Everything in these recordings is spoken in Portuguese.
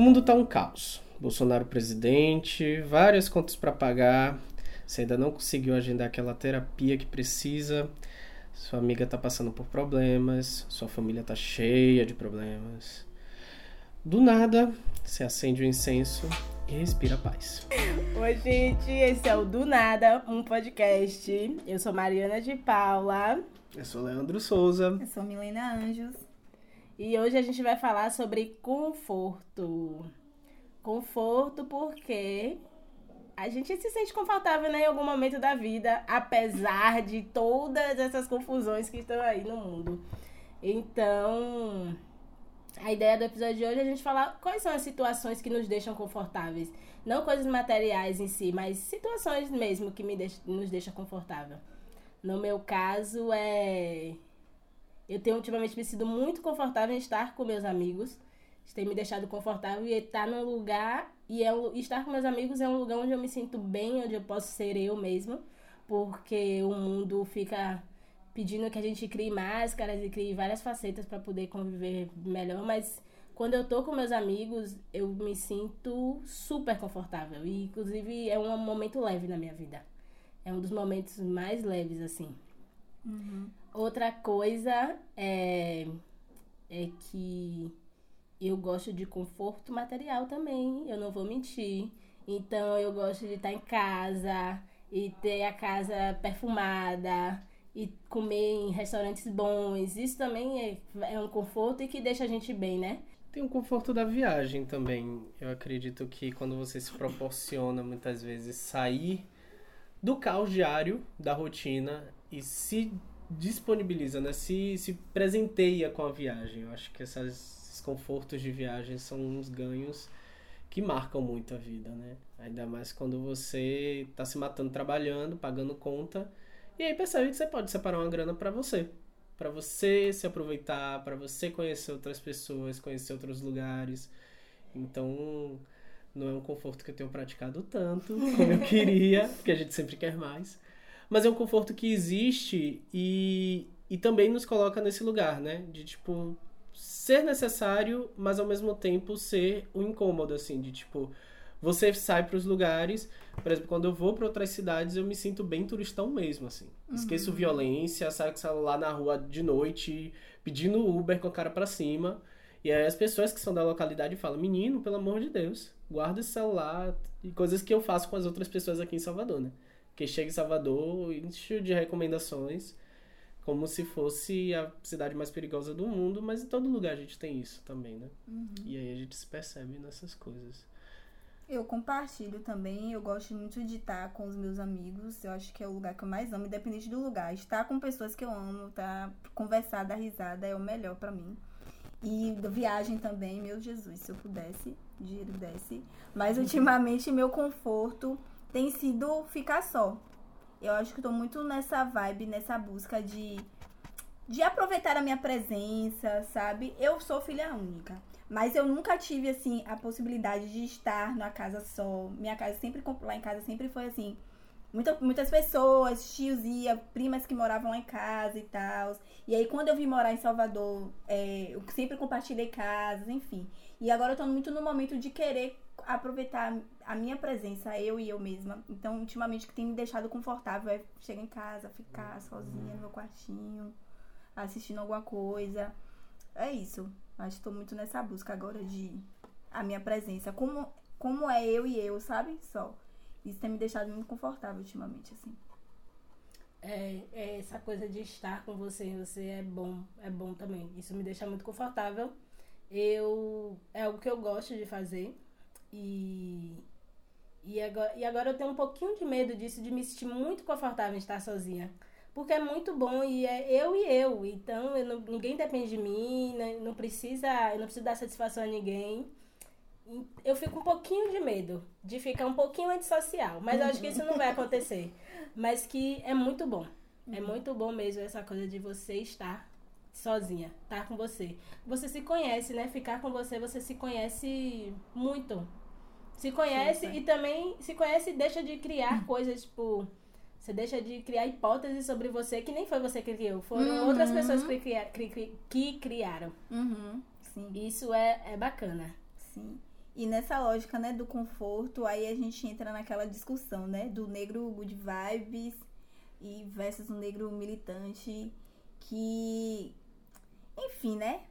O mundo tá um caos. Bolsonaro presidente, várias contas para pagar. Você ainda não conseguiu agendar aquela terapia que precisa. Sua amiga tá passando por problemas, sua família tá cheia de problemas. Do nada, você acende o incenso e respira paz. Oi, gente, esse é o Do Nada, um podcast. Eu sou Mariana de Paula. Eu sou Leandro Souza. Eu sou Milena Anjos. E hoje a gente vai falar sobre conforto. Conforto porque a gente se sente confortável né, em algum momento da vida, apesar de todas essas confusões que estão aí no mundo. Então, a ideia do episódio de hoje é a gente falar quais são as situações que nos deixam confortáveis. Não coisas materiais em si, mas situações mesmo que me deix nos deixam confortável. No meu caso, é. Eu tenho ultimamente me sido muito confortável em estar com meus amigos. Tem me deixado confortável e estar num lugar. E é um... estar com meus amigos é um lugar onde eu me sinto bem, onde eu posso ser eu mesma. Porque o mundo fica pedindo que a gente crie máscaras e crie várias facetas para poder conviver melhor, mas quando eu tô com meus amigos, eu me sinto super confortável e inclusive é um momento leve na minha vida. É um dos momentos mais leves assim. Uhum. Outra coisa é é que eu gosto de conforto material também, eu não vou mentir. Então eu gosto de estar em casa e ter a casa perfumada, e comer em restaurantes bons. Isso também é, é um conforto e que deixa a gente bem, né? Tem o conforto da viagem também. Eu acredito que quando você se proporciona muitas vezes sair do caos diário, da rotina e se disponibiliza, né? Se, se presenteia com a viagem. Eu acho que esses confortos de viagem são uns ganhos que marcam muito a vida, né? Ainda mais quando você está se matando trabalhando, pagando conta e aí percebe que você pode separar uma grana para você. para você se aproveitar, para você conhecer outras pessoas, conhecer outros lugares. Então, não é um conforto que eu tenho praticado tanto como eu queria, porque a gente sempre quer mais. Mas é um conforto que existe e, e também nos coloca nesse lugar, né? De tipo, ser necessário, mas ao mesmo tempo ser um incômodo, assim, de tipo, você sai para os lugares. Por exemplo, quando eu vou para outras cidades, eu me sinto bem turistão mesmo, assim. Uhum. Esqueço violência, saio com o celular na rua de noite, pedindo Uber com a cara para cima. E aí as pessoas que são da localidade falam: Menino, pelo amor de Deus, guarda esse celular. E coisas que eu faço com as outras pessoas aqui em Salvador, né? Que chega em Salvador, enche de recomendações, como se fosse a cidade mais perigosa do mundo, mas em todo lugar a gente tem isso também, né? Uhum. E aí a gente se percebe nessas coisas. Eu compartilho também, eu gosto muito de estar com os meus amigos, eu acho que é o lugar que eu mais amo, independente do lugar. Estar com pessoas que eu amo, tá? Conversar, dar risada é o melhor para mim. E viagem também, meu Jesus, se eu pudesse, dinheiro desse. Mas ultimamente meu conforto tem sido ficar só. Eu acho que tô muito nessa vibe, nessa busca de, de aproveitar a minha presença, sabe? Eu sou filha única. Mas eu nunca tive, assim, a possibilidade de estar numa casa só. Minha casa sempre, lá em casa sempre foi assim. Muita, muitas pessoas, tios ia, primas que moravam lá em casa e tal. E aí, quando eu vim morar em Salvador, é, eu sempre compartilhei casas, enfim. E agora eu tô muito no momento de querer aproveitar a minha presença, eu e eu mesma. Então, ultimamente, o que tem me deixado confortável é chegar em casa, ficar sozinha no meu quartinho, assistindo alguma coisa. É isso. Acho que tô muito nessa busca agora de a minha presença. Como, como é eu e eu, sabe? Só. Isso tem me deixado muito confortável ultimamente, assim. É, é, essa coisa de estar com você, você é bom, é bom também. Isso me deixa muito confortável. Eu é algo que eu gosto de fazer e e agora, e agora eu tenho um pouquinho de medo disso, de me sentir muito confortável em estar sozinha porque é muito bom e é eu e eu. Então, eu não, ninguém depende de mim, né? não precisa, eu não preciso dar satisfação a ninguém. Eu fico um pouquinho de medo de ficar um pouquinho antissocial, mas eu acho que isso não vai acontecer. Mas que é muito bom. É uhum. muito bom mesmo essa coisa de você estar sozinha, estar com você. Você se conhece, né? Ficar com você, você se conhece muito. Se conhece Super. e também se conhece e deixa de criar coisas, tipo, você deixa de criar hipóteses sobre você que nem foi você que criou. Foram uhum. outras pessoas que, cria, que criaram. Uhum. Sim. Isso é, é bacana. Sim. E nessa lógica, né, do conforto, aí a gente entra naquela discussão, né, do negro good vibes e versus um negro militante que enfim, né?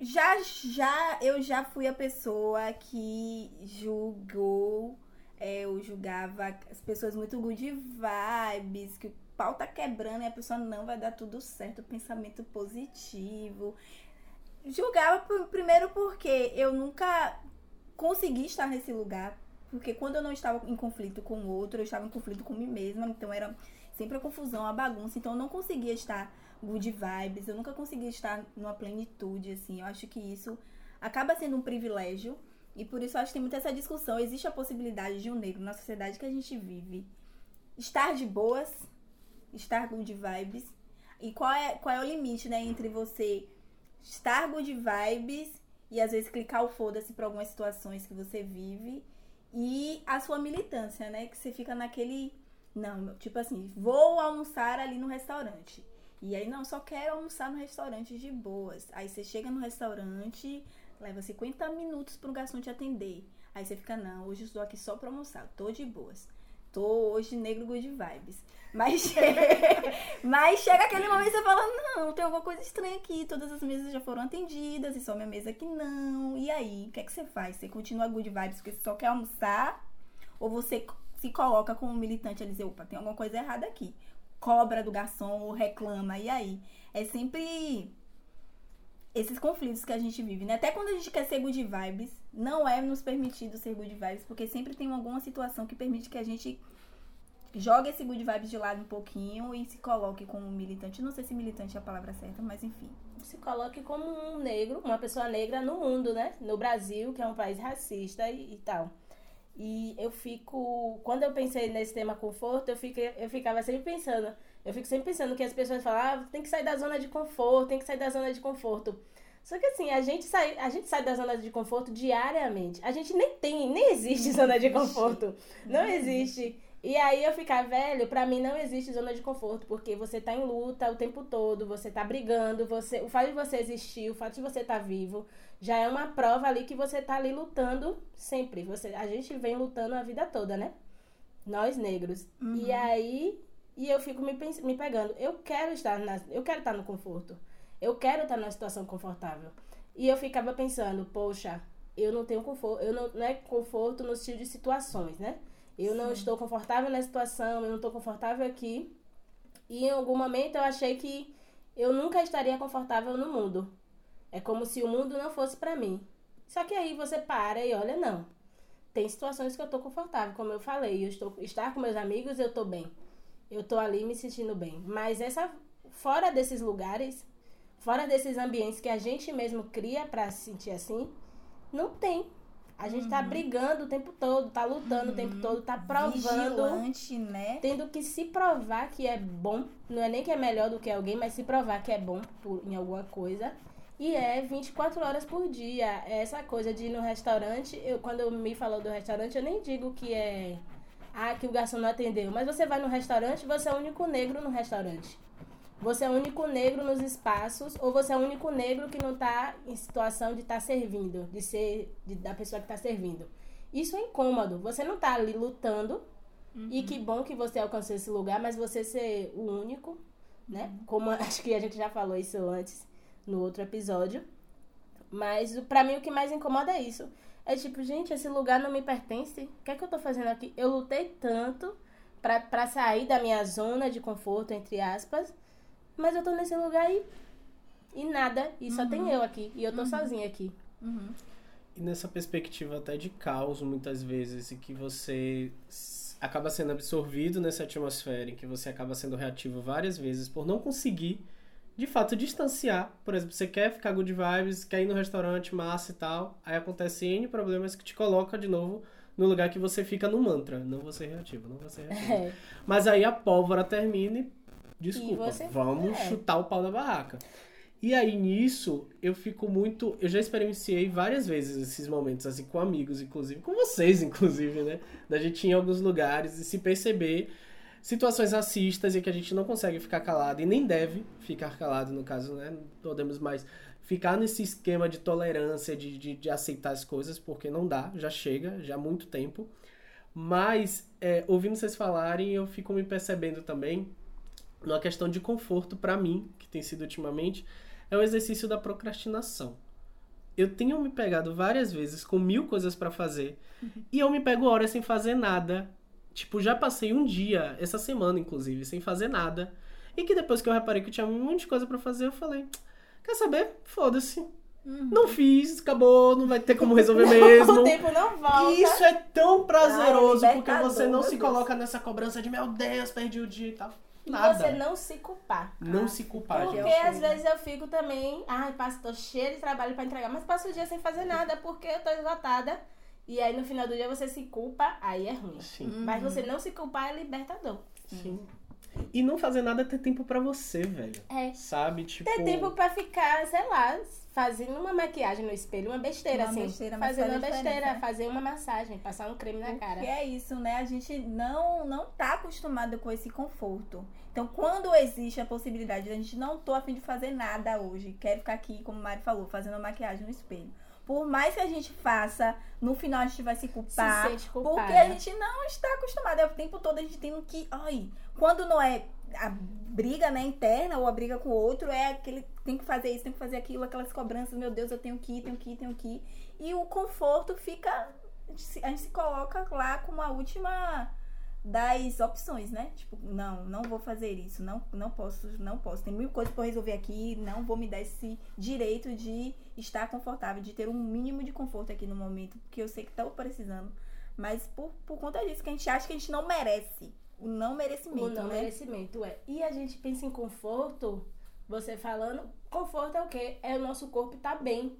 Já já eu já fui a pessoa que julgou é, eu julgava as pessoas muito good vibes, que o pau tá quebrando e a pessoa não vai dar tudo certo, pensamento positivo. Julgava primeiro porque eu nunca consegui estar nesse lugar. Porque quando eu não estava em conflito com o outro, eu estava em conflito com mim mesma. Então era sempre a confusão, a bagunça. Então eu não conseguia estar good vibes, eu nunca conseguia estar numa plenitude, assim. Eu acho que isso acaba sendo um privilégio e por isso eu acho que tem muita essa discussão. Existe a possibilidade de um negro na sociedade que a gente vive estar de boas, estar good vibes. E qual é, qual é o limite, né, entre você estar good vibes e às vezes clicar o foda-se para algumas situações que você vive e a sua militância, né, que você fica naquele não, tipo assim, vou almoçar ali no restaurante. E aí, não, só quero almoçar no restaurante de boas. Aí você chega no restaurante, leva 50 minutos para o garçom te atender. Aí você fica, não, hoje estou aqui só para almoçar, tô de boas. Tô hoje negro good vibes. Mas, mas chega aquele momento você fala, não, tem alguma coisa estranha aqui, todas as mesas já foram atendidas e só minha mesa que não. E aí, o que é que você faz? Você continua good vibes porque você só quer almoçar? Ou você se coloca como militante a dizer, opa, tem alguma coisa errada aqui. Cobra do garçom ou reclama, e aí? É sempre esses conflitos que a gente vive, né? Até quando a gente quer ser good vibes, não é nos permitido ser good vibes, porque sempre tem alguma situação que permite que a gente jogue esse good vibes de lado um pouquinho e se coloque como militante. Não sei se militante é a palavra certa, mas enfim. Se coloque como um negro, uma pessoa negra no mundo, né? No Brasil, que é um país racista e, e tal. E eu fico. Quando eu pensei nesse tema conforto, eu, fiquei, eu ficava sempre pensando eu fico sempre pensando que as pessoas falam, ah, tem que sair da zona de conforto, tem que sair da zona de conforto. Só que assim, a gente sai, a gente sai da zona de conforto diariamente. A gente nem tem, nem existe zona de conforto. Não existe. E aí eu ficar velho, para mim não existe zona de conforto, porque você tá em luta o tempo todo, você tá brigando, você, o fato de você existir, o fato de você estar tá vivo, já é uma prova ali que você tá ali lutando sempre. Você, a gente vem lutando a vida toda, né? Nós negros. Uhum. E aí e eu fico me, me pegando. Eu quero estar na, eu quero estar no conforto. Eu quero estar numa situação confortável. E eu ficava pensando, poxa, eu não tenho conforto, eu não, não é conforto no estilo de situações, né? Eu Sim. não estou confortável na situação, eu não estou confortável aqui. E em algum momento eu achei que eu nunca estaria confortável no mundo. É como se o mundo não fosse para mim. Só que aí você para e olha, não. Tem situações que eu estou confortável, como eu falei, eu estou estar com meus amigos, eu estou bem eu tô ali me sentindo bem. Mas essa fora desses lugares, fora desses ambientes que a gente mesmo cria para se sentir assim, não tem. A gente tá uhum. tá brigando o tempo todo, tá lutando uhum. o tempo uhum. todo, tá provando. Vigilante, né? Tendo que se provar que é bom. Não é nem que é melhor do que alguém, mas se provar que é bom por, em alguma coisa. E é 24 horas por dia. É essa coisa de ir no restaurante. Eu, quando me falou do restaurante, eu nem digo que é ah, que o garçom não atendeu. Mas você vai no restaurante, você é o único negro no restaurante. Você é o único negro nos espaços, ou você é o único negro que não está em situação de estar tá servindo, de ser de, da pessoa que está servindo. Isso é incômodo. Você não está ali lutando, uhum. e que bom que você alcançou esse lugar, mas você ser o único, né? Uhum. Como acho que a gente já falou isso antes no outro episódio. Mas para mim o que mais incomoda é isso. É tipo, gente, esse lugar não me pertence. O que é que eu tô fazendo aqui? Eu lutei tanto pra sair da minha zona de conforto, entre aspas. Mas eu tô nesse lugar e, e nada. E só tem uhum. eu aqui. E eu tô uhum. sozinha aqui. Uhum. E nessa perspectiva até de caos, muitas vezes, e que você acaba sendo absorvido nessa atmosfera, em que você acaba sendo reativo várias vezes por não conseguir de fato distanciar. Por exemplo, você quer ficar good vibes, quer ir no restaurante massa e tal, aí acontece N problemas que te coloca de novo no lugar que você fica no mantra. Não vou ser reativo, não vou ser reativo. É. Mas aí a pólvora termina e, desculpa, e vamos é. chutar o pau da barraca. E aí nisso eu fico muito. Eu já experienciei várias vezes esses momentos, assim, com amigos, inclusive, com vocês, inclusive, né? Da gente ir em alguns lugares e se perceber situações racistas e que a gente não consegue ficar calado e nem deve ficar calado, no caso, né? Não podemos mais ficar nesse esquema de tolerância, de, de, de aceitar as coisas, porque não dá, já chega, já há muito tempo. Mas, é, ouvindo vocês falarem, eu fico me percebendo também numa questão de conforto para mim, que tem sido ultimamente, é o exercício da procrastinação. Eu tenho me pegado várias vezes com mil coisas para fazer e eu me pego horas sem fazer nada. Tipo, já passei um dia, essa semana inclusive, sem fazer nada. E que depois que eu reparei que eu tinha um monte de coisa para fazer, eu falei: Quer saber? Foda-se. Uhum. Não fiz, acabou, não vai ter como resolver mesmo. o tempo não volta. E isso é tão prazeroso Ai, porque você não se coloca nessa cobrança de meu Deus, perdi o dia e tal. E Nada. você não se culpar. Não se culpar, Porque gente. às sei. vezes eu fico também, ai, passo, tô cheia de trabalho pra entregar, mas passo o dia sem fazer nada porque eu tô esgotada. E aí no final do dia você se culpa, aí é ruim. Sim, Mas você não se culpar é libertador. sim. E não fazer nada é ter tempo pra você, velho. É. Sabe? Tipo. Ter tempo pra ficar, sei lá, fazendo uma maquiagem no espelho, uma besteira Uma assim. besteira, fazendo faz uma besteira, né? fazer uma massagem, passar um creme na cara. Porque é isso, né? A gente não, não tá acostumado com esse conforto. Então, quando existe a possibilidade de a gente não tô afim de fazer nada hoje, quero ficar aqui, como o Mari falou, fazendo uma maquiagem no espelho. Por mais que a gente faça, no final a gente vai se culpar. Se culpada. Porque a gente não está acostumado. É o tempo todo a gente tem que. Ai, quando não é a briga né, interna ou a briga com o outro, é aquele. Tem que fazer isso, tem que fazer aquilo, aquelas cobranças, meu Deus, eu tenho que ir, tenho que ir, tenho que ir. E o conforto fica. A gente se, coloca lá como a última das opções, né? Tipo, não, não vou fazer isso, não, não posso, não posso. Tem mil coisas pra eu resolver aqui, não vou me dar esse direito de estar confortável, de ter um mínimo de conforto aqui no momento, porque eu sei que tô precisando. Mas por, por conta disso, que a gente acha que a gente não merece. O não merecimento, O não né? merecimento, é. E a gente pensa em conforto, você falando, conforto é o quê? É o nosso corpo tá bem.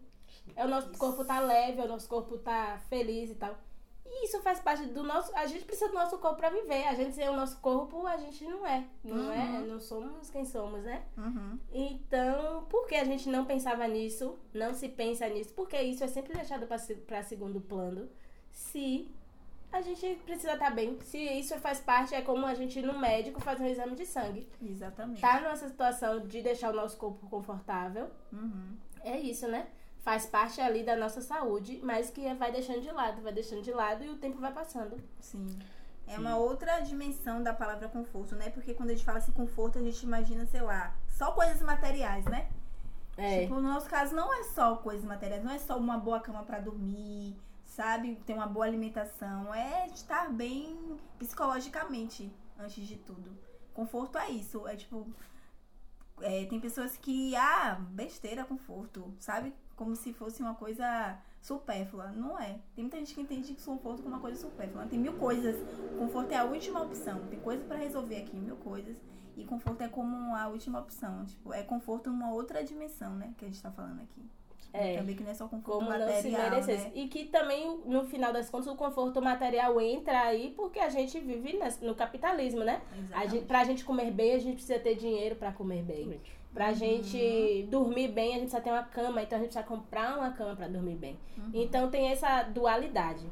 É o nosso corpo tá leve, é o nosso corpo tá feliz e tal. Isso faz parte do nosso. A gente precisa do nosso corpo pra viver. A gente sem o nosso corpo, a gente não é. Não é? Uhum. Não somos quem somos, né? Uhum. Então, por que a gente não pensava nisso? Não se pensa nisso? Porque isso é sempre deixado pra segundo plano. Se a gente precisa estar bem. Se isso faz parte, é como a gente ir no médico fazer um exame de sangue. Exatamente. Tá nessa situação de deixar o nosso corpo confortável. Uhum. É isso, né? Faz parte ali da nossa saúde, mas que vai deixando de lado, vai deixando de lado e o tempo vai passando. Sim. É Sim. uma outra dimensão da palavra conforto, né? Porque quando a gente fala assim conforto, a gente imagina, sei lá, só coisas materiais, né? É. Tipo, no nosso caso, não é só coisas materiais, não é só uma boa cama pra dormir, sabe? Ter uma boa alimentação. É estar bem psicologicamente, antes de tudo. Conforto é isso. É tipo. é, tem pessoas que. Ah, besteira, conforto, sabe? Como se fosse uma coisa supérflua. Não é. Tem muita gente que entende que conforto como uma coisa supérflua. Tem mil coisas. Conforto é a última opção. Tem coisa pra resolver aqui, mil coisas. E conforto é como a última opção. Tipo, é conforto numa outra dimensão, né? Que a gente tá falando aqui. É. Também que não é só conforto Como não se material, merecesse. né? E que também, no final das contas, o conforto material entra aí porque a gente vive no capitalismo, né? A Exatamente. gente, pra gente comer bem, a gente precisa ter dinheiro pra comer bem. Exatamente. Pra gente dormir bem, a gente precisa ter uma cama, então a gente precisa comprar uma cama pra dormir bem. Então tem essa dualidade.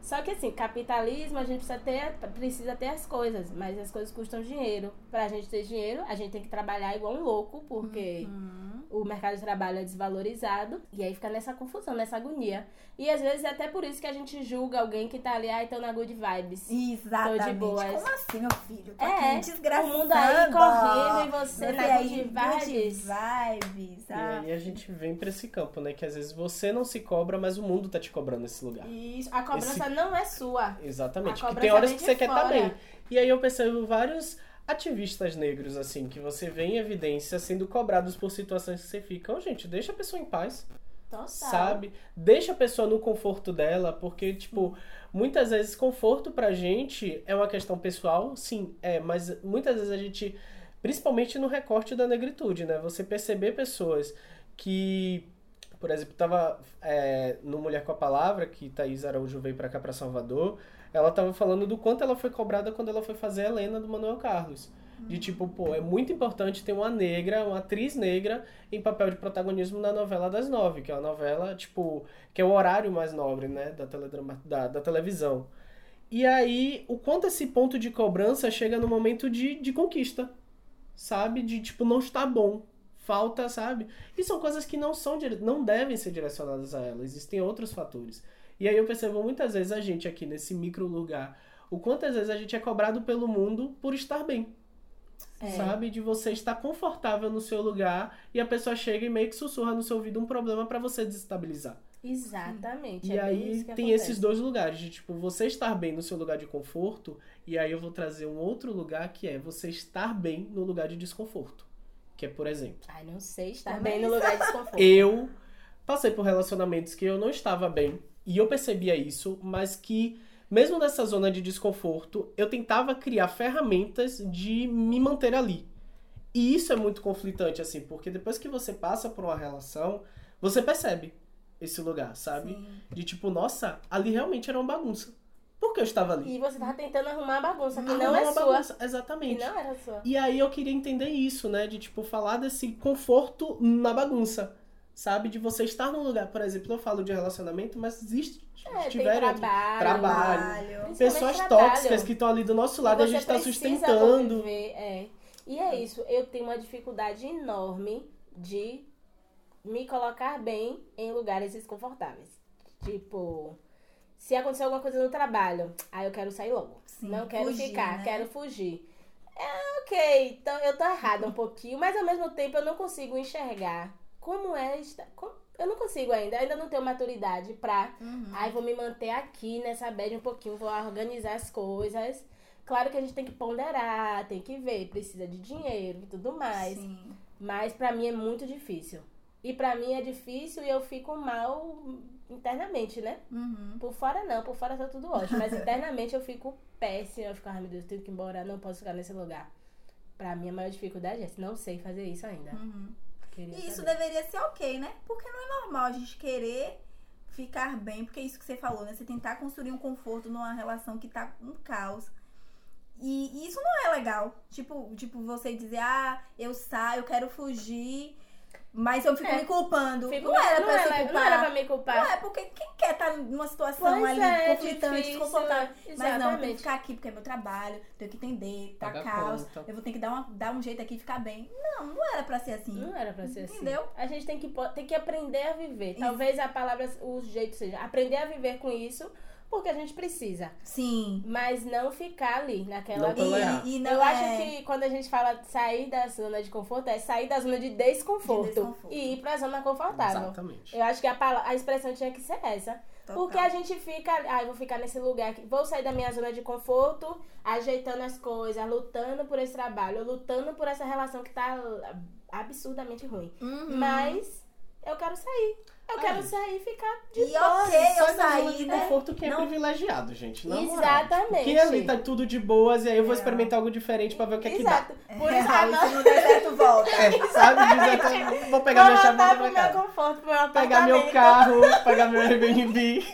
Só que assim, capitalismo, a gente precisa ter, precisa ter as coisas, mas as coisas custam dinheiro. Pra gente ter dinheiro, a gente tem que trabalhar igual um louco, porque Uhum. O mercado de trabalho é desvalorizado e aí fica nessa confusão, nessa agonia. E às vezes é até por isso que a gente julga alguém que tá ali, ai, tô na good vibes. Exatamente. Tô de boas. Como assim, meu filho? Tô É, aqui desgraçando. o mundo aí correndo e você na aí, good good vibes. vibes. E Ah, aí a gente vem pra esse campo, né? Que às vezes você não se cobra, mas o mundo tá te cobrando nesse lugar. Isso, a cobrança não é sua. Exatamente. A Que cobrança tem horas que você quer estar fora. bem. E aí eu percebo vários ativistas negros, assim, que você vê em evidência sendo cobrados por situações que você fica, ô gente, deixa a pessoa em paz. Total. sabe? Deixa a pessoa no conforto dela, porque, tipo, muitas vezes conforto pra gente é uma questão pessoal, sim, é, mas muitas vezes a gente, principalmente no recorte da negritude, né? Você perceber pessoas que, por exemplo, tava é, no Mulher com a Palavra, que Thaís Araújo veio pra cá, pra Salvador, ela tava falando do quanto ela foi cobrada quando ela foi fazer a Helena do Manuel Carlos. De tipo, pô, é muito importante ter uma negra, uma atriz negra em papel de protagonismo na novela das nove, que é uma novela, tipo, que é o horário mais nobre, né, da, teledrama, da, da televisão. E aí, o quanto esse ponto de cobrança chega no momento de, de conquista, sabe? De tipo, não está bom, falta, sabe? E são coisas que não são não devem ser direcionadas a ela, existem outros fatores. E aí eu percebo muitas vezes a gente aqui nesse micro lugar, o quantas vezes a gente é cobrado pelo mundo por estar bem. É. Sabe? De você estar confortável no seu lugar e a pessoa chega e meio que sussurra no seu ouvido um problema pra você desestabilizar. Exatamente. E é aí tem acontece. esses dois lugares, de tipo, você estar bem no seu lugar de conforto, e aí eu vou trazer um outro lugar que é você estar bem no lugar de desconforto. Que é, por exemplo, Ai, não sei, estar bem no lugar de desconforto. eu passei por relacionamentos que eu não estava bem, e eu percebia isso, mas que mesmo nessa zona de desconforto, eu tentava criar ferramentas de me manter ali. E isso é muito conflitante, assim, porque depois que você passa por uma relação, você percebe esse lugar, sabe? Sim. De tipo, nossa, ali realmente era uma bagunça. Por que eu estava ali? E você tava tentando arrumar a bagunça, que não Arrumar é sua. bagunça, Que Exatamente. não era sua. E aí eu queria entender isso, né? De tipo, falar desse conforto na bagunça. Sabe? De você estar num lugar, por exemplo, eu falo de relacionamento, mas existe. É, tiveram outro- trabalho. trabalho. Pessoas trabalho. tóxicas que estão ali do nosso lado e a gente tá precisa sustentando. conviver, é. E é isso, eu tenho uma dificuldade enorme de me colocar bem em lugares desconfortáveis. Tipo, se acontecer alguma coisa no trabalho, aí eu quero sair logo. Sim, Não quero fugir, ficar, né? quero fugir. É ok, então eu tô errada um pouquinho, mas ao mesmo tempo eu não consigo enxergar como é estar. como- Eu não consigo ainda, ainda não tenho maturidade pra Uhum. Ai, vou me manter aqui nessa bad um pouquinho, vou organizar as coisas. Claro que a gente tem que ponderar, tem que ver, precisa de dinheiro e tudo mais. Sim. Mas pra mim é muito difícil. E pra mim é difícil e eu fico mal internamente, né? Uhum. Por fora não, por fora tá tudo ótimo. Mas internamente eu fico péssima. Eu fico, ai meu Deus, eu tenho que ir embora, não posso ficar nesse lugar. Pra mim a maior dificuldade é essa. Não sei fazer isso ainda. Uhum. Queria E isso saber. deveria ser ok, né? Porque não é normal a gente querer ficar bem, porque é isso que você falou, né? Você tentar construir um conforto numa relação que tá um caos. E, e isso não é legal. Tipo, tipo, você dizer, ah, eu saio, eu quero fugir, mas eu fico É. me culpando. Fico- não era pra se era- culpar. não era pra me culpar. Não é, porque quem quer estar numa situação Pois ali é, conflitante, difícil, desconfortável. Mas não, eu tenho que ficar aqui porque é meu trabalho, tenho que entender, tá Pagar caos, conta. eu vou ter que dar, uma, dar um jeito aqui e ficar bem. Não, não era pra ser assim. Não era pra ser assim. Entendeu? A gente tem que, tem que aprender a viver. Isso. Talvez a palavra, o jeito seja aprender a viver com isso, porque a gente precisa. Sim. Mas não ficar ali, naquela Não. E, e não Eu acho é- que quando a gente fala de sair da zona de conforto, é sair da zona de desconforto, De desconforto. e ir pra zona confortável. Exatamente. Eu acho que a, pala- a expressão tinha que ser essa. Total. Porque a gente fica, ah, eu vou ficar nesse lugar aqui, vou sair da minha zona de conforto, ajeitando as coisas, lutando por esse trabalho, lutando por essa relação que tá absurdamente ruim. Uhum. Mas eu quero sair. Eu quero sair e ficar de E boa. ok, eu Sai da zona saí, de né? conforto que é Não- privilegiado, gente. Na moral. Exatamente. Porque ali tá tudo de boas e aí eu vou É. experimentar algo diferente pra ver o que é que dá. Exato. Por isso, a e se não der certo, volta. É, sabe? Dizer até, vou pegar vou minha chave e voltar voltar pro pra meu casa. conforto, pro meu Pegar meu carro, pegar meu Airbnb.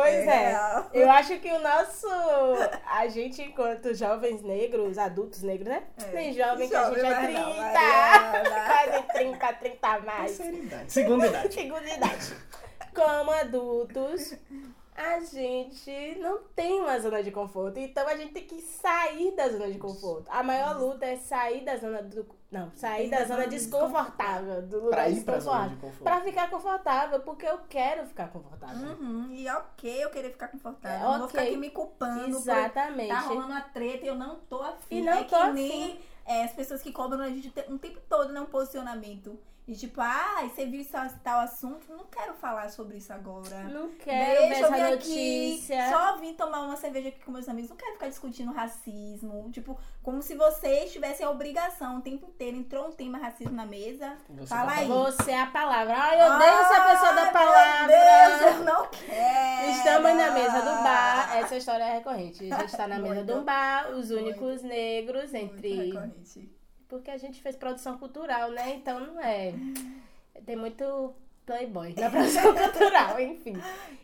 Pois É é. Eu acho que o nosso. A gente, enquanto jovens negros, adultos negros, né? É. Nem jovem, que a gente é mas não, 30. Mariana. Quase 30, 30 a mais. Sinceridade. Segunda idade. Segunda idade. Como adultos, a gente não tem uma zona de conforto. Então a gente tem que sair da zona de conforto. A maior luta é sair da zona do. Não, sair da zona desconfortável. Do lugar Pra ir pra zona de conforto. Pra ficar confortável, porque eu quero ficar confortável. Uhum, E ok eu querer ficar confortável. É, Eu não vou ficar aqui me culpando. por Exatamente. Tá rolando uma treta e eu não tô afim. E não é tô que afim. nem é, as pessoas que cobram a gente um tempo todo, né? Um posicionamento. E tipo, ah, você viu isso, tal assunto? Não quero falar sobre isso agora. Não quero ver Deixa eu vir essa aqui, notícia. só vim tomar uma cerveja aqui com meus amigos. Não quero ficar discutindo racismo. Tipo, como se vocês tivessem a obrigação o tempo inteiro. Entrou um tema racismo na mesa. Você Fala tá aí. Você é a palavra. Ai, eu odeio essa pessoa da palavra. Meu Deus, eu não quero. Estamos na mesa do bar. Essa história é recorrente. A gente está na mesa Muito. do bar, os Muito. únicos negros Muito entre. recorrente. Porque a gente fez produção cultural, né? Então não é. Tem muito playboy na produção cultural, enfim.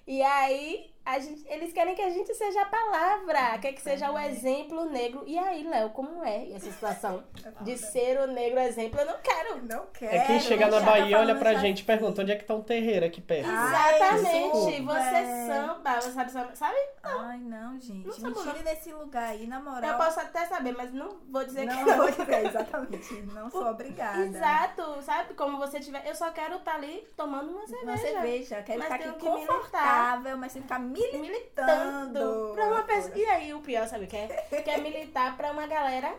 E aí gente, eles querem que a gente seja a palavra, quer que seja o exemplo negro. E aí, Léo, como é essa situação de ser o negro exemplo? Eu não quero. Não quero. É quem chega na tá Bahia, olha pra já gente e pergunta onde é que tá um terreiro aqui perto. Ai, Exatamente. desculpa. você samba, você sabe, sabe? sabe? Ai, não, gente. Não Me tire desse lugar aí, na moral. Eu posso até saber, mas não vou dizer não, que não. vou dizer, exatamente. Não sou obrigada. Exato, sabe? Como você tiver. Eu só quero estar ali tomando uma cerveja. Uma cerveja. Quero Mas ficar aqui confortável, mas sem ficar militando. Militando. Pra uma pessoa. E aí, o pior, sabe o que é? Quer militar pra uma galera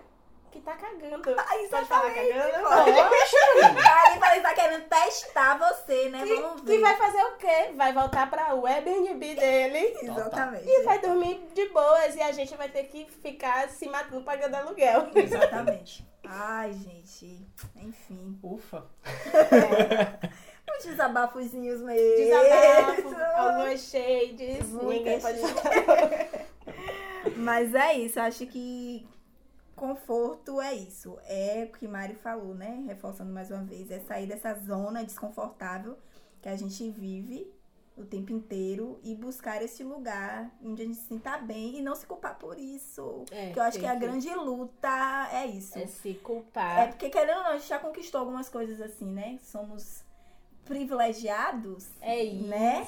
que tá cagando. Pode falar exatamente, cagando? pode. Aí que tá querendo testar você, né? Vamos Que, ver. que vai fazer o quê? Vai voltar pra o Airbnb dele Exatamente. e vai dormir de boas e a gente vai ter que ficar se matando pagando aluguel. Exatamente. Ai, gente. Enfim. Ufa. Uns desabafozinhos mesmo. Desabafo, algumas shades, ninguém pode. Mas é isso, acho que conforto é isso. É o que Mari falou, né? Reforçando mais uma vez, é sair dessa zona desconfortável que a gente vive o tempo inteiro e buscar esse lugar onde a gente se sinta bem e não se culpar por isso. É, que eu acho que a que- grande luta é isso. É se É culpar. porque, querendo ou não, a gente já conquistou algumas coisas assim, né? Somos privilegiados. É isso. Né?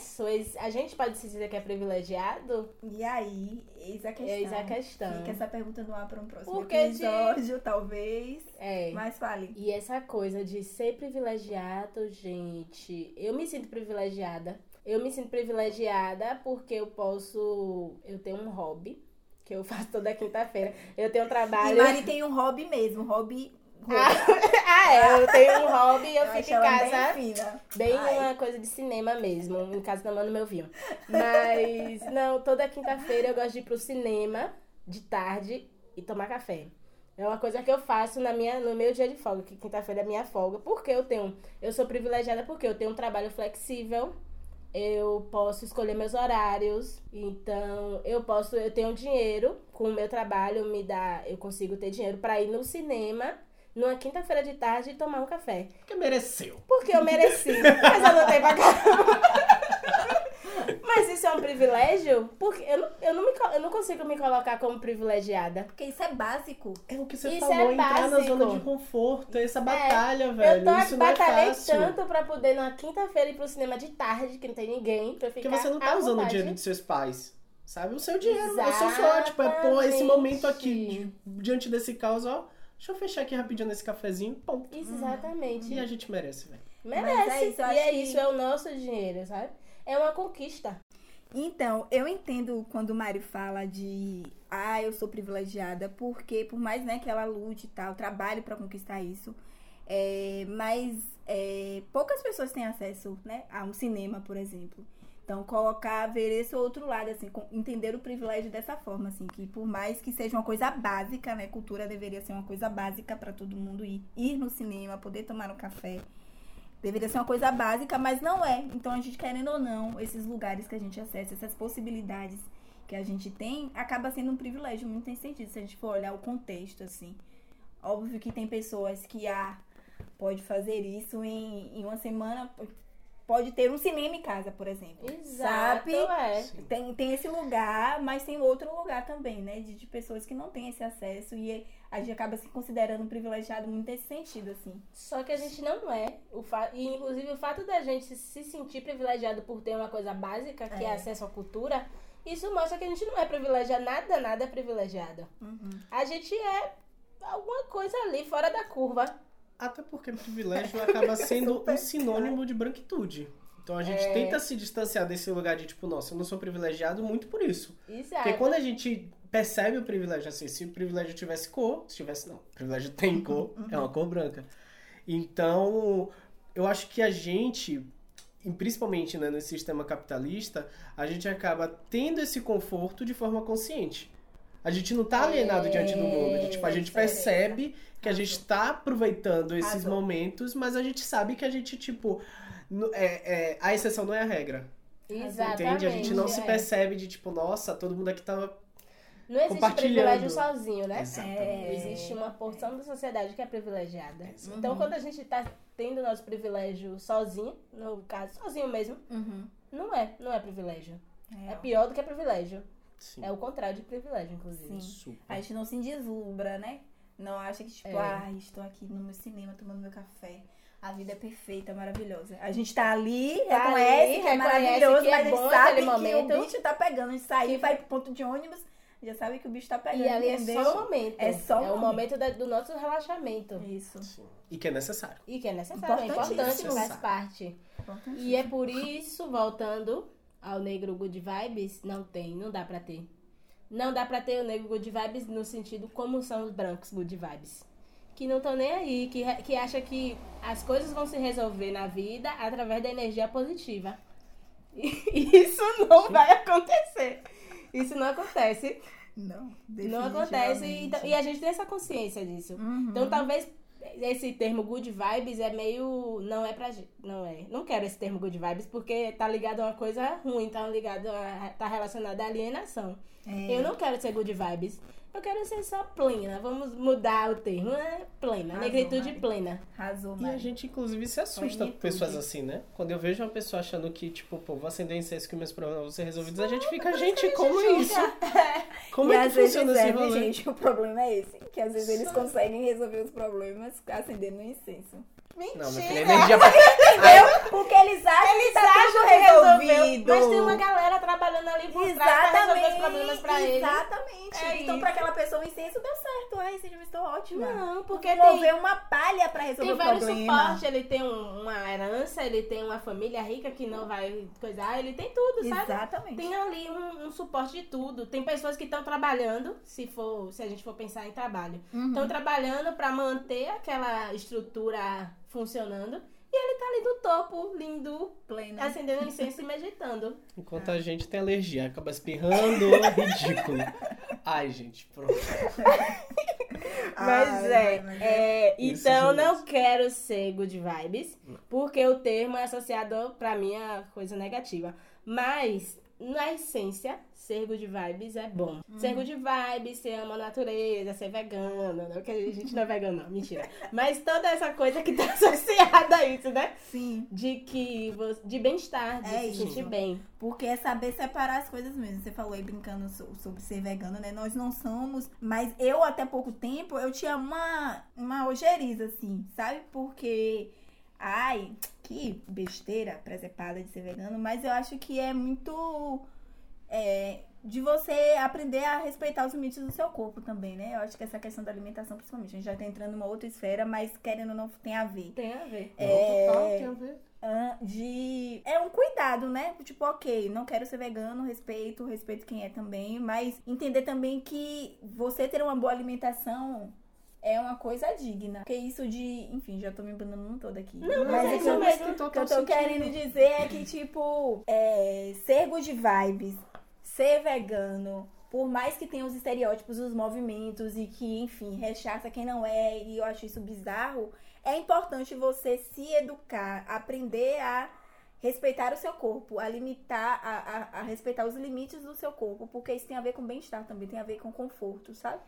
A gente pode se dizer que é privilegiado? E aí, eis a questão. Eis a questão. Fica essa pergunta no ar para um próximo Porque de- episódio, talvez. É. Mas fale. E essa coisa de ser privilegiado, gente, eu me sinto privilegiada. Eu me sinto privilegiada porque eu posso. Eu tenho um hobby que eu faço toda quinta-feira. Eu tenho um E trabalho. Mari tem um hobby mesmo, hobby. ah, é, eu tenho um hobby e eu, Eu fico em casa. Bem fina. Bem Ai. uma coisa de cinema mesmo, em casa tomando meu vinho. Mas, não, toda quinta-feira eu gosto de ir pro cinema de tarde e tomar café. É uma coisa que eu faço na minha, no meu dia de folga, que quinta-feira é minha folga. Porque eu tenho. Eu sou privilegiada porque eu tenho um trabalho flexível. Eu posso escolher meus horários. Então, eu posso, eu tenho dinheiro com o meu trabalho, me dá, eu consigo ter dinheiro pra ir no cinema numa quinta-feira de tarde e tomar um café. Porque mereceu. Porque eu mereci. Mas eu não tenho pra caramba. Mas isso é um privilégio? Porque eu não, eu, não me, eu não consigo me colocar como privilegiada. Porque isso é básico. É o que você Isso falou, é entrar na básico. zona de conforto, é essa batalha, velho. eu tô Isso não é batalhei fácil. tanto pra poder numa quinta-feira ir pro cinema de tarde, que não tem ninguém, pra eu Porque ficar você não tá usando o vontade. dinheiro dos seus pais. Sabe? O seu dinheiro. É o seu suor. Tipo, é, pô, esse momento aqui, diante desse caos, ó. Deixa eu fechar aqui rapidinho nesse cafezinho. Pum. Isso, exatamente. E a gente merece, velho. Merece. É isso, eu e é que- isso, é o nosso dinheiro, sabe? É uma conquista. Então, eu entendo quando o Mari fala de ah, eu sou privilegiada, porque por mais né, que ela lute e tal, trabalhe pra conquistar isso, é, mas é, poucas pessoas têm acesso né, a um cinema, por exemplo. Então, colocar, ver esse outro lado, assim, entender o privilégio dessa forma, assim, que por mais que seja uma coisa básica, né, cultura deveria ser uma coisa básica pra todo mundo ir, ir no cinema, poder tomar um café, Deveria ser uma coisa básica, mas não é. Então, a gente, querendo ou não, esses lugares que a gente acessa, essas possibilidades que a gente tem, acaba sendo um privilégio, muito tem sentido, se a gente for olhar o contexto, assim. Óbvio que tem pessoas que, ah, pode fazer isso em, em uma semana, pode ter um cinema em casa, por exemplo. Exato, Sabe? é. Tem, tem esse lugar, mas tem outro lugar também, né? De, de pessoas que não têm esse acesso e a gente acaba se considerando um privilegiado muito nesse sentido, assim. Só que a gente não é. O fa... E, inclusive, o fato da gente se sentir privilegiado por ter uma coisa básica, que é, É. acesso à cultura, isso mostra que a gente não é privilegiado. Nada, nada é privilegiado. A gente é alguma coisa ali fora da curva. Até porque privilégio acaba sendo um sinônimo de branquitude. Então a gente É. tenta se distanciar desse lugar de tipo, nossa, eu não sou privilegiado muito por isso. Exato. Porque quando a gente percebe o privilégio, assim, se o privilégio tivesse cor, se tivesse não, o privilégio tem cor, é uma cor branca. Então, eu acho que a gente, principalmente né, nesse sistema capitalista, a gente acaba tendo esse conforto de forma consciente. A gente não tá alienado É, diante do mundo. A gente, tipo, a gente percebe que a gente tá aproveitando esses Arrasou. momentos, mas a gente sabe que a gente, tipo, é, é, a exceção não é a regra. Exatamente. Entende? A gente não se é. percebe de tipo, nossa, todo mundo aqui tá. Não existe privilégio sozinho, né? Exatamente. Existe uma porção da sociedade que é privilegiada. Exatamente. Então, quando a gente tá tendo nosso privilégio sozinho, no caso, sozinho mesmo, Uhum. não é, não é privilégio. É pior do que privilégio. Sim. É o contrário de privilégio, inclusive. A gente não se deslumbra, né? Não acha que, tipo, É. ah, estou aqui no meu cinema tomando meu café. A vida é perfeita, maravilhosa. A gente tá ali, Tá reconhece ali, que é maravilhoso, que é mas a bom gente sabe aquele que momento. o bicho tá pegando. A gente sai, vai pro ponto de ônibus, já sabe que o bicho tá pegando, E ali entendeu? é só o momento. É só o É o momento. momento da- do nosso relaxamento. Isso. Sim. E que é necessário. E que é necessário, é importante, faz parte. E é por isso, voltando ao negro good vibes, não tem, não dá pra ter. Não dá pra ter o negro good vibes no sentido como são os brancos good vibes. Que não estão nem aí, que, que acha que as coisas vão se resolver na vida através da energia positiva. E isso não vai acontecer. Isso não acontece. Não, Não acontece. Então, e a gente tem essa consciência disso. Uhum. Então talvez esse termo good vibes é meio. Não é pra gente. Não é. Não quero esse termo good vibes porque tá ligado a uma coisa ruim, tá ligado a. tá relacionado à alienação. É. Eu não quero ser good vibes. Eu quero ser só plena. Vamos mudar o termo. É plena. Negritude Mari. plena. Arrasou, E a gente, inclusive, se assusta com pessoas assim, né? Quando eu vejo uma pessoa achando que, tipo, pô, vou acender incenso que meus problemas vão ser resolvidos, a gente fica, gente, como é isso? Como e é que funciona esse é, rolê? gente, o problema é esse. Que às vezes eles conseguem resolver os problemas acendendo um incenso. Não, minha filha, energia pra... Entendeu? Porque eles acham Eles que tá acham tudo que resolveu, resolvido. mas tem uma galera trabalhando ali por trás pra resolver os problemas pra eles. Exatamente. É então, isso. pra aquela pessoa, o incenso deu certo. Ai, seja estou ótima. Não, porque Porque tem, uma palha pra resolver Tem o vários problema. suportes, ele tem um- uma herança, ele tem uma família rica que não vai coisar, ele tem tudo, sabe? Exatamente. Tem ali um, um suporte de tudo. Tem pessoas que estão trabalhando, se for, se a gente for pensar em trabalho, Uhum. estão trabalhando pra manter aquela estrutura funcionando. E ele tá ali no topo, lindo, Plena. acendendo incenso e meditando. Enquanto a gente tem alergia, acaba espirrando, ridículo. Ai, gente, pronto. Mas Ai, é, mas é, então não quero ser good vibes, porque o termo é associado pra mim a coisa negativa. Mas, na essência, ser good vibes é bom. Ser good vibes, você ama a natureza, ser vegano, não porque a gente não é vegano, não, mentira. Mas toda essa coisa que tá associada a isso, né? Sim. De que de bem-estar, de É se isso. sentir bem. Porque é saber separar as coisas mesmo. Você falou aí brincando so- sobre ser vegano, né? Nós não somos, mas eu até pouco tempo eu tinha uma, uma ojeriza, assim, sabe? Porque, ai, que besteira presepada de ser vegano, mas eu acho que é muito. é, de você aprender a respeitar os limites do seu corpo também, né? Eu acho que essa questão da alimentação, principalmente, a gente já tá entrando numa outra esfera, mas querendo ou não tem a ver. Tem a ver. É. Total, tem a ver. Ah, de. É um cuidado, né? Tipo, ok, não quero ser vegano, respeito, respeito quem é também, mas entender também que você ter uma boa alimentação é uma coisa digna. Porque isso de. Enfim, já tô me embanando toda aqui. Não, mas mas é que isso eu- mesmo. Tem o que eu tô querendo dizer é que, tipo, é, ser good vibes, ser vegano, por mais que tenha os estereótipos, os movimentos e que, enfim, rechaça quem não é, e eu acho isso bizarro, é importante você se educar, aprender a respeitar o seu corpo, a limitar, a, a, a respeitar os limites do seu corpo, porque isso tem a ver com bem-estar também, tem a ver com conforto, sabe?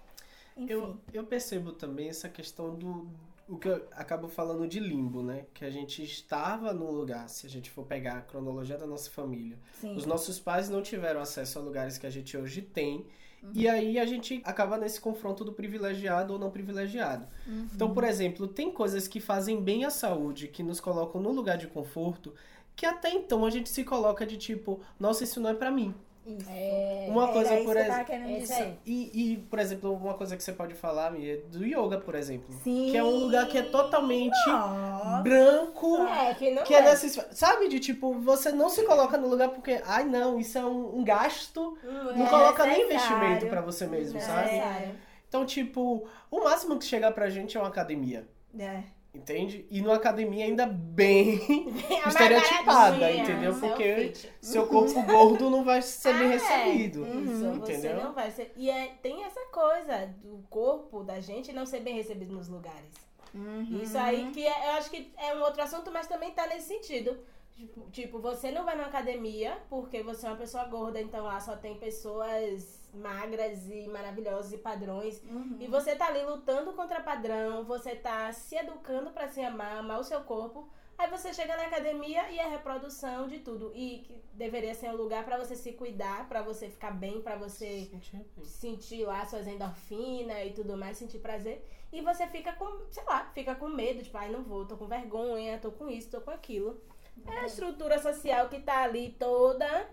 Enfim. Eu, eu percebo também essa questão do. O que eu acabo falando de limbo, né? Que a gente estava num lugar, se a gente for pegar a cronologia da nossa família. sim. Os nossos pais não tiveram acesso a lugares que a gente hoje tem. E aí a gente acaba nesse confronto do privilegiado ou não privilegiado. Então, por exemplo, tem coisas que fazem bem à saúde, que nos colocam num lugar de conforto, que até então a gente se coloca de tipo, nossa, isso não é pra mim. Isso. É, Uma Era coisa, por exemplo. aí. E, e, por exemplo, uma coisa que você pode falar, Mi, é do yoga, por exemplo. Sim. Que é um lugar que é totalmente Nossa. branco. É, que não Que é nesses. Sabe, de tipo, você não se coloca no lugar porque, ai não, isso é um, um gasto. Hum, Não é. coloca nem investimento pra você mesmo, É. sabe? Então, tipo, o máximo que chegar pra gente é uma academia. É. Entende? E numa academia ainda bem É mais estereotipada, entendeu? Porque seu corpo gordo não vai ser bem Ah, é. recebido. Isso, você Entendeu? não vai ser. E é, tem essa coisa do corpo da gente não ser bem recebido nos lugares. Uhum. Isso aí que é- eu acho que é um outro assunto, mas também tá nesse sentido. Tipo, tipo, você não vai numa academia porque você é uma pessoa gorda, então lá só tem pessoas magras e maravilhosas e padrões. Uhum. E você tá ali lutando contra padrão, você tá se educando pra se amar, amar o seu corpo. Aí você chega na academia e é reprodução de tudo. E que deveria ser um lugar pra você se cuidar, pra você ficar bem, pra você Sentir sentir lá suas endorfinas e tudo mais, sentir prazer. E você fica com, sei lá, fica com medo, tipo, ai, não vou, tô com vergonha, tô com isso, tô com aquilo. É a estrutura social que tá ali toda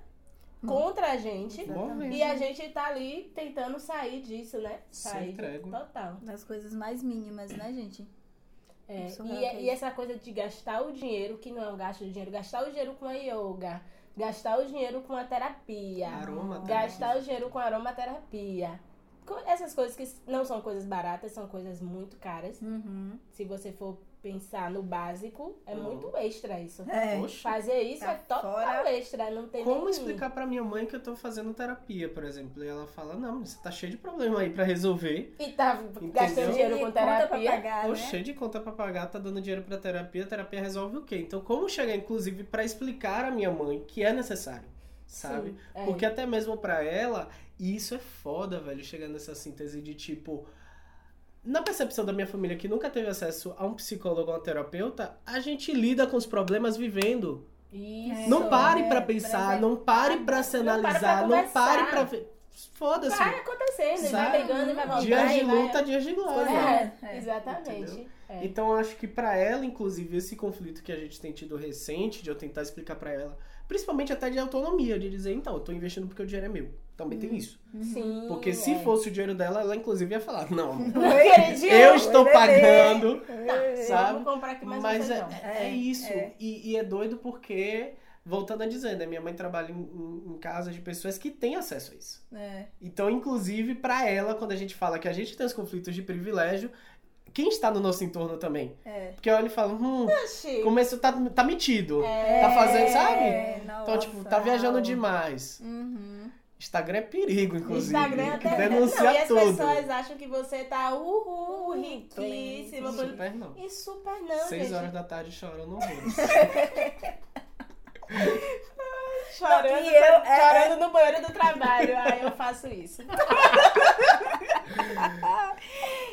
contra a gente. Exatamente. E a gente tá ali tentando sair disso, né? Sair total. Das coisas mais mínimas, né, gente? É, Isso e, é é- e essa coisa de gastar o dinheiro, que não é um gasto de dinheiro, gastar o dinheiro com a yoga, gastar o dinheiro com a terapia, gastar o dinheiro com a aromaterapia. Essas coisas que não são coisas baratas, são coisas muito caras. Uhum. Se você for pensar no básico, é Uhum. muito extra isso. É. Fazer isso Tá é total fora. extra, não tem Como nem... explicar pra minha mãe que eu tô fazendo terapia, por exemplo? E ela fala, não, você tá cheio de problema aí pra resolver. E tá gastando dinheiro E com conta pra terapia. pagar, Tô né? cheio de conta pra pagar, tá dando dinheiro pra terapia, a terapia resolve o quê? Então, como chegar, inclusive, pra explicar à minha mãe que é necessário, sabe? Sim, é. Porque até mesmo pra ela, isso é foda, velho, chegar nessa síntese de tipo. Na percepção da minha família que nunca teve acesso a um psicólogo ou a um terapeuta, a gente lida com os problemas vivendo. Isso. Não pare é, pra pensar, não pare se para pra analisar, não pare pra ver. Foda-se. Vai acontecendo, e vai Sabe? pegando e vai voltar. Dias de e vai- luta, dias de glória. É, É, exatamente. Entendeu? É. Então acho que pra ela, inclusive, esse conflito que a gente tem tido recente, de eu tentar explicar pra ela, principalmente até de autonomia, de dizer, então, eu tô investindo porque o dinheiro é meu. Também tem isso. Sim. Porque se é. fosse o dinheiro dela, ela inclusive ia falar, não, dia eu estou bebê. pagando, Tá, sabe? Vamos comprar aqui mais Mas um é, é É, isso. é. E, e é doido porque, voltando a dizer, né? Minha mãe trabalha em, em, em casa de pessoas que têm acesso a isso. É. Então, inclusive, pra ela, quando a gente fala que a gente tem os conflitos de privilégio, quem está no nosso entorno também? É. Porque olha e fala, hum, Oxi. começou, tá, tá metido. É. Tá fazendo, sabe? É, Então, tipo, nossa. tá viajando demais. Uhum. Instagram é perigo, inclusive. Instagram até denuncia não, e as tudo. pessoas acham que você tá uhul, riquíssima. por- Super não. E super não, Seis gente. horas da tarde chorando horrores. Chorando, Não, eu- é- chorando no banheiro do trabalho. Aí eu faço isso.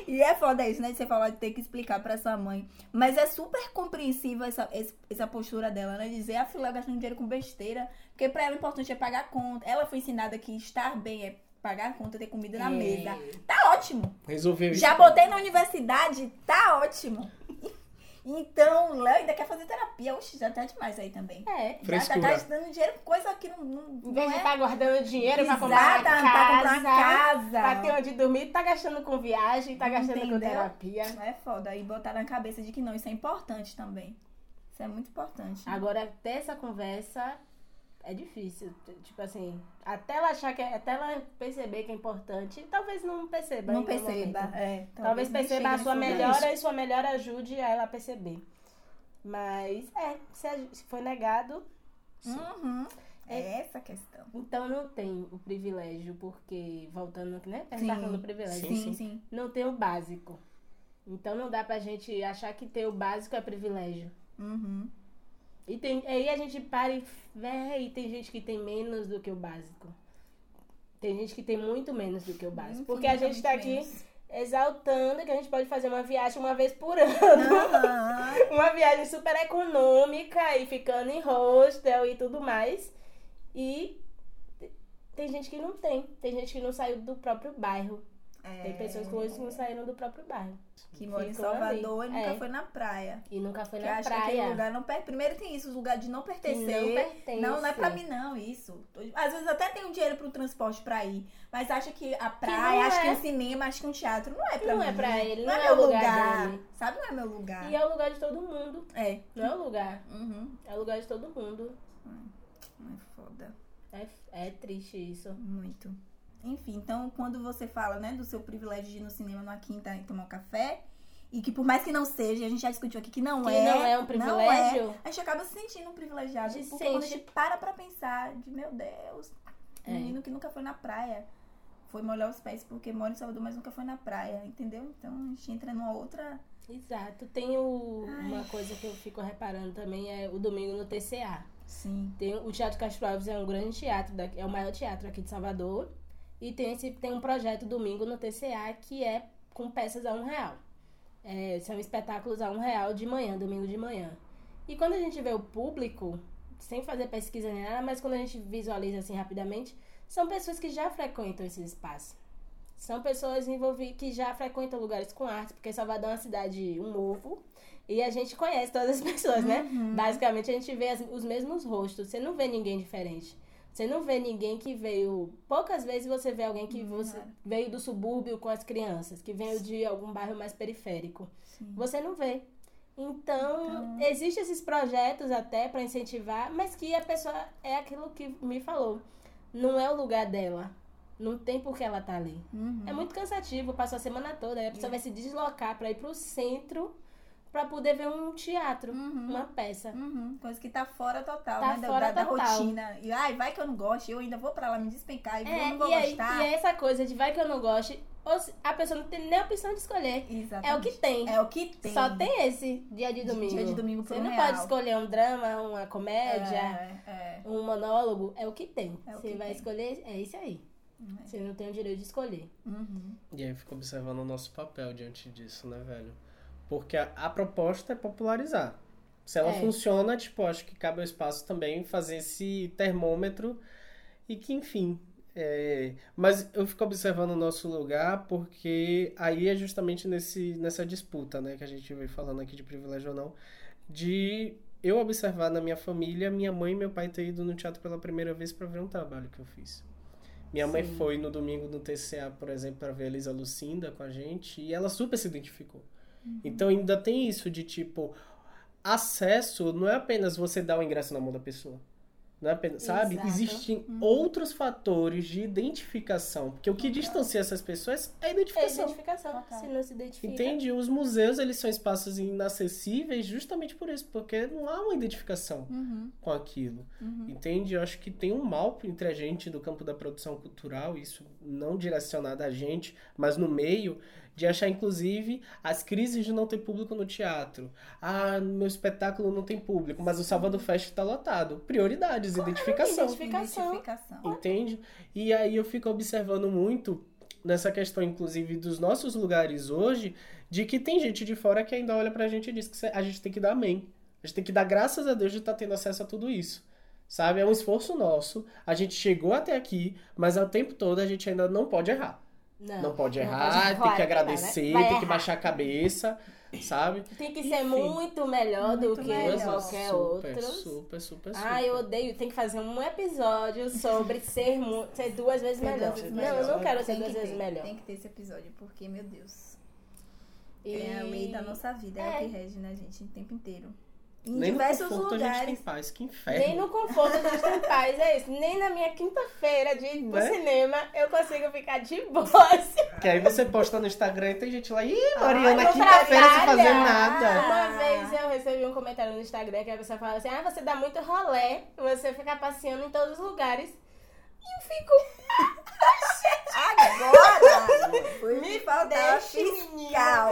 E é foda isso, né? Você falar de ter que explicar pra sua mãe. Mas é super compreensível essa, essa postura dela, né? Dizer, a filha gastando dinheiro com besteira. Porque pra ela o importante é pagar a conta. Ela foi ensinada que estar bem é pagar a conta, ter comida na É. mesa. Tá ótimo. Resolveu isso. Já botei na universidade, tá ótimo. Então, o Léo ainda quer fazer terapia. Oxe, já tá demais aí também. É. Já tá Frescura. gastando dinheiro com coisa que não, não, Em não vez de é. estar guardando dinheiro pra comprar uma casa, pra comprar uma casa. pra ter onde dormir, tá gastando com viagem, tá gastando com Entendeu? terapia. É foda. E botar na cabeça de que não, isso é importante também. Isso é muito importante. Agora, ter essa conversa é difícil. Tipo assim, até ela achar que é, até ela perceber que é importante, talvez não perceba. não perceba. É, Talvez nem perceba a sua melhora e sua melhora ajude a ela a perceber. Mas, é, se, foi negado, Uhum. É essa a questão. então não tem o privilégio, porque, voltando, né? A gente tá Sim. privilégio. Sim, sim. Não tem o básico. Então não dá pra gente achar que ter o básico é privilégio. Uhum. E tem, aí a gente para e vê, e tem gente que tem menos do que o básico. Tem gente que tem muito menos do que o básico. Porque a gente tá aqui Infinitamente exaltando que a gente pode fazer uma viagem uma vez por ano. menos. Aham. uma viagem super econômica e ficando em hostel e tudo mais. E te- tem gente que não tem. Tem gente que não saiu do próprio bairro. Tem pessoas que hoje não saíram do próprio bairro. Que mora em Ficam ali. Salvador e nunca É. foi na praia. E nunca foi Que na acha que aquele praia. lugar não per... Primeiro tem isso, o lugar de não Que pertencer. não pertence. Não, não é pra mim não, isso. Às vezes até tem um dinheiro pro transporte pra ir, mas acha que a praia, não acha que é. um cinema, acha que um teatro não é pra Não mim. é pra ele, não, não é é meu o lugar lugar. Sabe, não é meu lugar. E é o lugar de todo mundo. É. Não é o lugar. Uhum. É o lugar de todo mundo. É foda. É, é triste isso. Muito. Enfim, então quando você fala, né, do seu privilégio de ir no cinema numa quinta e tomar um café, e que por mais que não seja, a gente já discutiu aqui que não Que é. não é um não privilégio. é, a gente acaba se sentindo um privilegiado. Porque quando a sente. gente para pra pensar de, meu Deus, É. um menino que nunca foi na praia. Foi molhar os pés porque mora em Salvador, mas nunca foi na praia, entendeu? Então a gente entra numa outra. Exato. Tem o- uma coisa que eu fico reparando também, é o domingo no TCA. Sim. Tem, o Teatro Castro Alves é um grande teatro, é o maior teatro aqui de Salvador. E tem, esse, tem um projeto domingo no TCA que é com peças a um real. É, são espetáculos a um real de manhã, domingo de manhã. E quando a gente vê o público, sem fazer pesquisa nem nada, mas quando a gente visualiza assim rapidamente, são pessoas que já frequentam esses espaços. São pessoas envolvidas que já frequentam lugares com arte, porque Salvador é uma cidade, um ovo, e a gente conhece todas as pessoas, né? Basicamente a gente vê as- os mesmos rostos, você não vê ninguém diferente. Você não vê ninguém que veio. Poucas vezes você vê alguém que você veio do subúrbio com as crianças, que veio de algum bairro mais periférico. Você não vê. Então, existem esses projetos até para incentivar, mas que a pessoa é aquilo que me falou. Não é o lugar dela. Não tem por que ela tá ali. Uhum. É muito cansativo, passou a semana toda. Aí a pessoa vai se deslocar para ir pro centro para poder ver um teatro, uma peça. Uhum, Coisa que tá fora total, Tá né? da- fora da, da total. rotina. E ai, vai que eu não gosto, eu ainda vou pra lá me despencar e É, eu não vou e, aí, gostar. e é essa coisa de vai que eu não goste, ou se- a pessoa não tem nem a opção de escolher. Exatamente. É o que tem. É o que tem. Só tem esse dia de domingo. dia de domingo Você não real. pode escolher um drama, uma comédia, É, é. um monólogo. É o que tem. É o Você que vai tem. escolher, é isso aí. Você não tem o direito de escolher. Uhum. E aí eu fico observando o nosso papel diante disso, né, velho? Porque a, a proposta é popularizar. Se ela É. funciona, tipo, acho que cabe ao espaço também fazer esse termômetro e que, enfim. é, Mas eu fico observando o nosso lugar porque aí é justamente nesse, nessa disputa, né, que a gente veio falando aqui de privilégio ou não, de eu observar na minha família, minha mãe e meu pai ter ido no teatro pela primeira vez para ver um trabalho que eu fiz. Minha mãe Sim. foi no domingo no TCA, por exemplo, para ver a Elisa Lucinda com a gente e ela super se identificou. Então ainda tem isso de tipo acesso não é apenas você dar o ingresso na mão da pessoa. Não é apenas, sabe? Exato. Existem outros fatores de identificação, porque o que distancia essas pessoas é a É identificação. identificação. Total. Se não se identifica. Entende? Os museus, eles são espaços inacessíveis justamente por isso, porque não há uma identificação Uhum. com aquilo. Uhum. Entende? Eu acho que tem um mal entre a gente do campo da produção cultural, isso não direcionado a gente, mas no meio, de achar, inclusive, as crises de não ter público no teatro. Ah, meu espetáculo não tem público, mas o Salvador Fest está lotado. Prioridades, identificação. identificação. Identificação. Entende? E aí eu fico observando muito nessa questão, inclusive, dos nossos lugares hoje, de que tem gente de fora que ainda olha pra gente e diz que a gente tem que dar amém. A gente tem que dar graças a Deus de estar tendo acesso a tudo isso. Sabe? É um esforço nosso. A gente chegou até aqui, mas ao tempo todo a gente ainda não pode errar. Não, Não pode não errar, pode tem que agradecer, vai tem que baixar a cabeça, sabe? Tem que ser Enfim. muito melhor do Muito que melhor. qualquer super, outro. super, super, super. Ah, eu odeio. Tem que fazer um episódio sobre ser, mu- ser duas vezes Ser melhor. duas vezes não, melhor. eu não quero ser Tem duas que vezes ter, melhor. Tem que ter esse episódio, porque, meu Deus. E- É a lei da nossa vida, é, É. o que rege na gente o tempo inteiro. Em Nem no diversos conforto a gente tem lugares. paz, que Nem inferno. no conforto a gente tem paz, é isso. Nem na minha quinta-feira de ir pro Né? cinema eu consigo ficar de boa. Que aí você posta no Instagram e tem gente lá, ih, Mariana, quinta-feira sem fazer trabalha." nada. Uma vez eu recebi um comentário no Instagram que a pessoa falava assim: Ah, você dá muito rolé, você fica passeando em todos os lugares. E eu fico. Agora! Foi me faltar fiscal.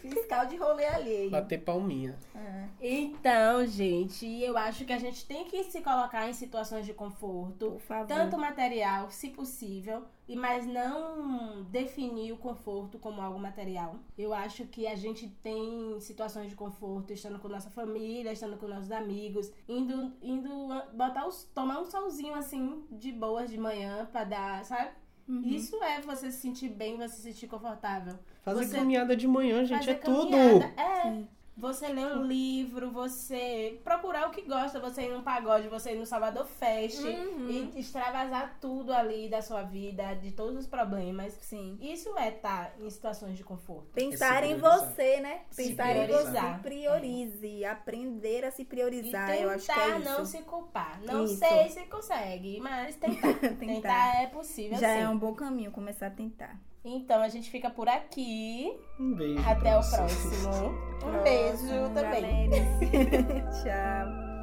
fiscal de rolê alheio. Bater palminha. É. Então, gente, eu acho que a gente tem que se colocar em situações de conforto. Por favor. Tanto material, se possível, e mas não definir o conforto como algo material. Eu acho que a gente tem situações de conforto estando com nossa família, estando com nossos amigos, indo, indo botar os, tomar um solzinho assim de boas de manhã pra dar, sabe? Uhum. Isso é você se sentir bem, você se sentir confortável. Fazer Você- caminhada de manhã, gente, Fazer é tudo. É. Sim. Você ler um livro, você procurar o que gosta, você ir num pagode, você ir no Salvador Fest Uhum. e extravasar tudo ali da sua vida, de todos os problemas. Sim. Isso é estar em situações de conforto. Pensar É em você, né? Pensar em priorizar. você. Priorize. Aprender a se E priorizar. tentar eu acho que é não isso. se culpar. Não Isso. sei se consegue, mas tentar. Tentar. tentar é possível Já sim. é um bom caminho começar a tentar. Então a gente fica por aqui. Um beijo. Até o vocês. próximo. Um beijo também. Tchau.